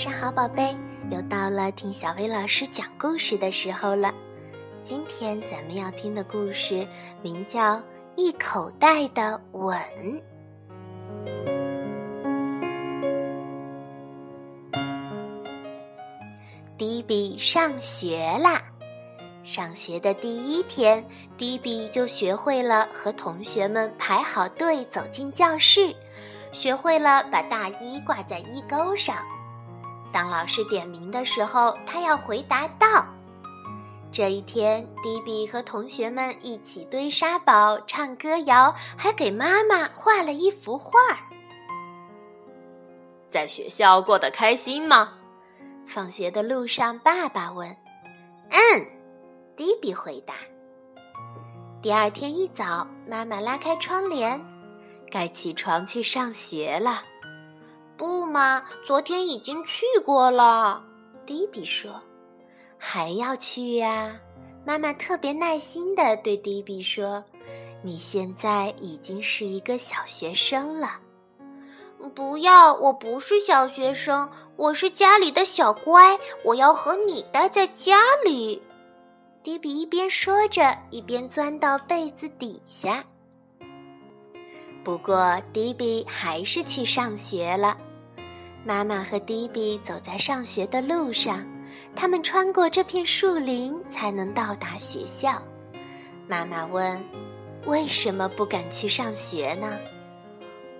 上好，宝贝！又到了听小薇老师讲故事的时候了。今天咱们要听的故事名叫《一口袋的吻》。迪比上学啦！上学的第一天，迪比就学会了和同学们排好队走进教室，学会了把大衣挂在衣钩上。当老师点名的时候，他要回答到。这一天，迪比和同学们一起堆沙堡、唱歌谣，还给妈妈画了一幅画。在学校过得开心吗？放学的路上，爸爸问。嗯，迪比回答。第二天一早，妈妈拉开窗帘，该起床去上学了。不嘛，昨天已经去过了。迪比说：“还要去呀？”妈妈特别耐心地对迪比说：“你现在已经是一个小学生了。”不要，我不是小学生，我是家里的小乖。我要和你待在家里。迪比一边说着，一边钻到被子底下。不过，迪比还是去上学了。妈妈和迪比走在上学的路上，他们穿过这片树林才能到达学校。妈妈问：“为什么不敢去上学呢？”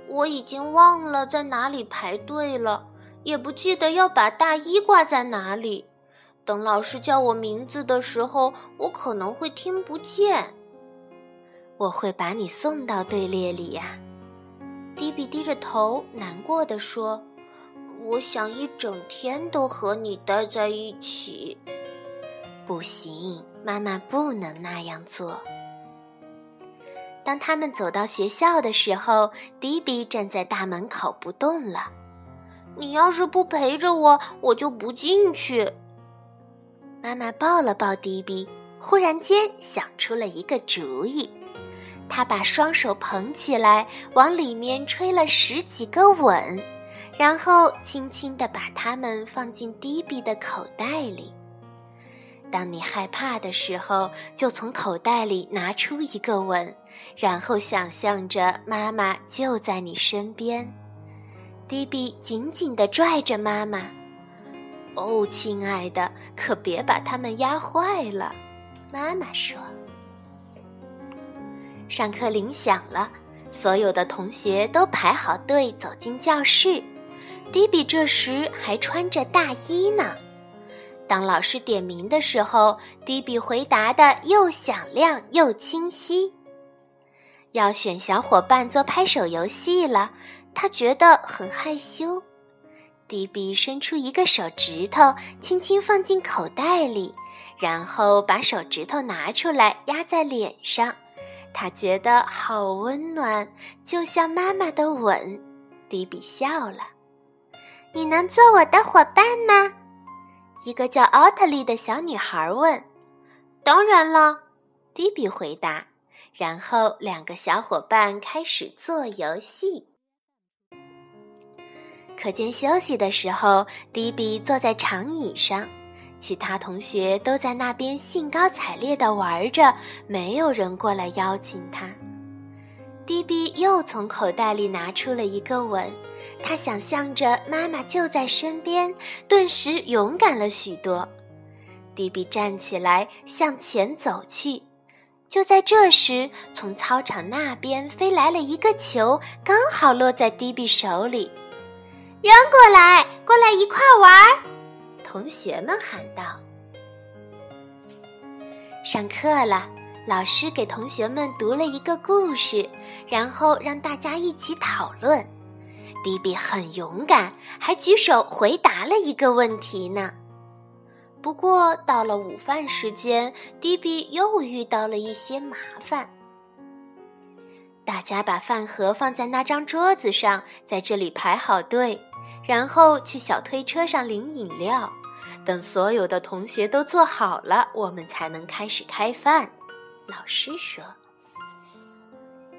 我已经忘了在哪里排队了，也不记得要把大衣挂在哪里。等老师叫我名字的时候，我可能会听不见。我会把你送到队列里呀。迪比低着头，难过的说。我想一整天都和你待在一起。不行，妈妈不能那样做。当他们走到学校的时候，迪比站在大门口不动了。你要是不陪着我，我就不进去。妈妈抱了抱迪比，忽然间想出了一个主意。她把双手捧起来，往里面吹了十几个吻。然后轻轻地把它们放进迪比的口袋里。当你害怕的时候，就从口袋里拿出一个吻，然后想象着妈妈就在你身边。迪比紧紧地拽着妈妈。哦，亲爱的，可别把它们压坏了，妈妈说。上课铃响了，所有的同学都排好队走进教室。迪比这时还穿着大衣呢。当老师点名的时候，迪比回答的又响亮又清晰。要选小伙伴做拍手游戏了，他觉得很害羞。迪比伸出一个手指头，轻轻放进口袋里，然后把手指头拿出来压在脸上，他觉得好温暖，就像妈妈的吻。迪比笑了。你能做我的伙伴吗？一个叫奥特利的小女孩问。当然了，迪比回答。然后两个小伙伴开始做游戏。课间休息的时候，迪比坐在长椅上，其他同学都在那边兴高采烈地玩着，没有人过来邀请他。迪比又从口袋里拿出了一个吻。他想象着妈妈就在身边，顿时勇敢了许多。迪比站起来向前走去，就在这时，从操场那边飞来了一个球，刚好落在迪比手里。扔过来，过来一块玩儿！同学们喊道。上课了，老师给同学们读了一个故事，然后让大家一起讨论。迪比很勇敢，还举手回答了一个问题呢。不过到了午饭时间，迪比又遇到了一些麻烦。大家把饭盒放在那张桌子上，在这里排好队，然后去小推车上领饮料。等所有的同学都坐好了，我们才能开始开饭。老师说。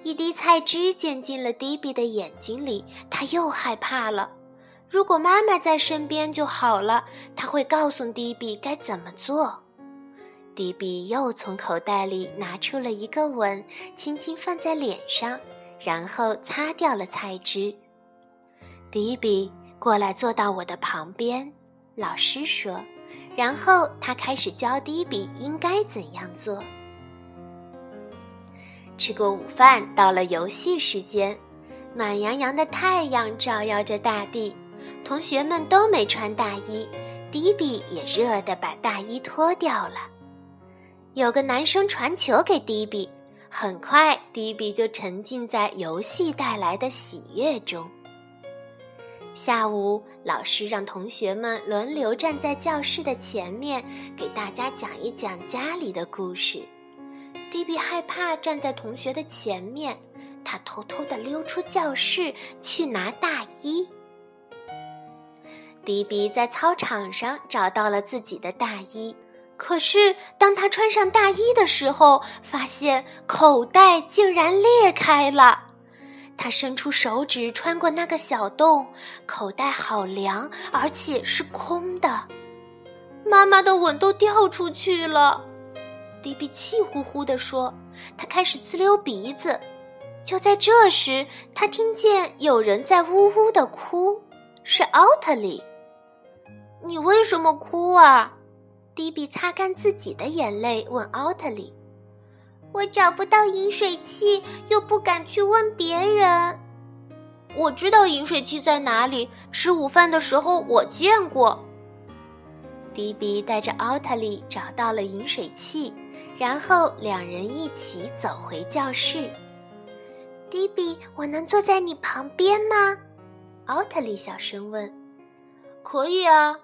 一滴菜汁溅进了迪比的眼睛里，他又害怕了。如果妈妈在身边就好了，他会告诉迪比该怎么做。迪比又从口袋里拿出了一个吻，轻轻放在脸上，然后擦掉了菜汁。迪比，过来坐到我的旁边，老师说。然后他开始教迪比应该怎样做。吃过午饭，到了游戏时间，暖洋洋的太阳照耀着大地，同学们都没穿大衣，迪比也热得把大衣脱掉了。有个男生传球给迪比，很快迪比就沉浸在游戏带来的喜悦中。下午，老师让同学们轮流站在教室的前面，给大家讲一讲家里的故事。迪比害怕站在同学的前面，他偷偷地溜出教室去拿大衣。迪比在操场上找到了自己的大衣，可是当他穿上大衣的时候，发现口袋竟然裂开了。他伸出手指，穿过那个小洞，口袋好凉，而且是空的。妈妈的吻都掉出去了，迪比气呼呼地说。他开始自溜鼻子。就在这时，他听见有人在呜呜地哭，是奥特利。你为什么哭啊？迪比擦干自己的眼泪，问奥特利。我找不到饮水器，又不敢去问别人。我知道饮水器在哪里，吃午饭的时候我见过。迪比带着奥特利找到了饮水器，然后两人一起走回教室。迪比，我能坐在你旁边吗？奥特利小声问。可以啊，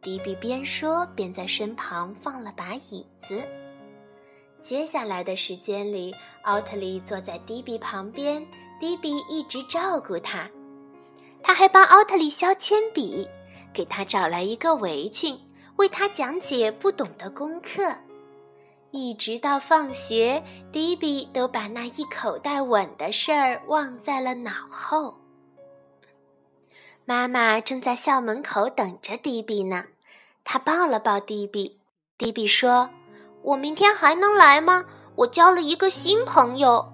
迪比边说边在身旁放了把椅子。接下来的时间里，奥特利坐在迪比旁边，迪比一直照顾他。他还帮奥特利削铅笔，给他找来一个围裙，为他讲解不懂的功课。一直到放学，迪比都把那一口袋吻的事儿忘在了脑后。妈妈正在校门口等着迪比呢，她抱了抱迪比，迪比说。我明天还能来吗？我交了一个新朋友。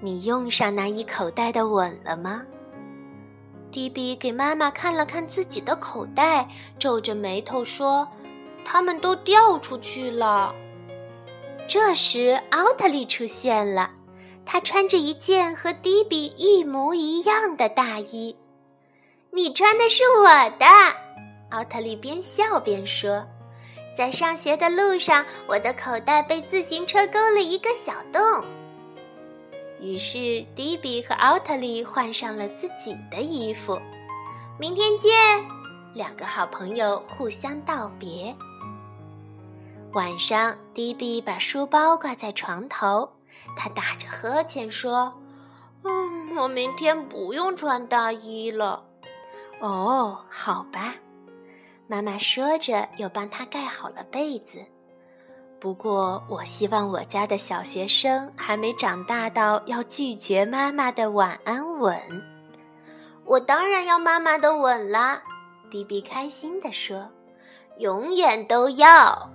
你用上那一口袋的吻了吗？迪比给妈妈看了看自己的口袋，皱着眉头说：“他们都掉出去了。”这时，奥特利出现了，他穿着一件和迪比一模一样的大衣。你穿的是我的，奥特利边笑边说。在上学的路上，我的口袋被自行车勾了一个小洞。于是，迪比和奥特利换上了自己的衣服。明天见！两个好朋友互相道别。晚上，迪比把书包挂在床头，他打着呵欠说：“嗯，我明天不用穿大衣了。”哦，好吧。妈妈说着，又帮他盖好了被子。不过，我希望我家的小学生还没长大到要拒绝妈妈的晚安吻。我当然要妈妈的吻啦！迪比开心地说：“永远都要。”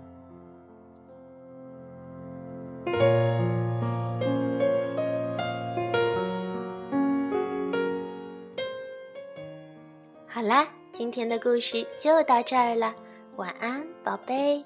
今天的故事就到这儿了，晚安，宝贝。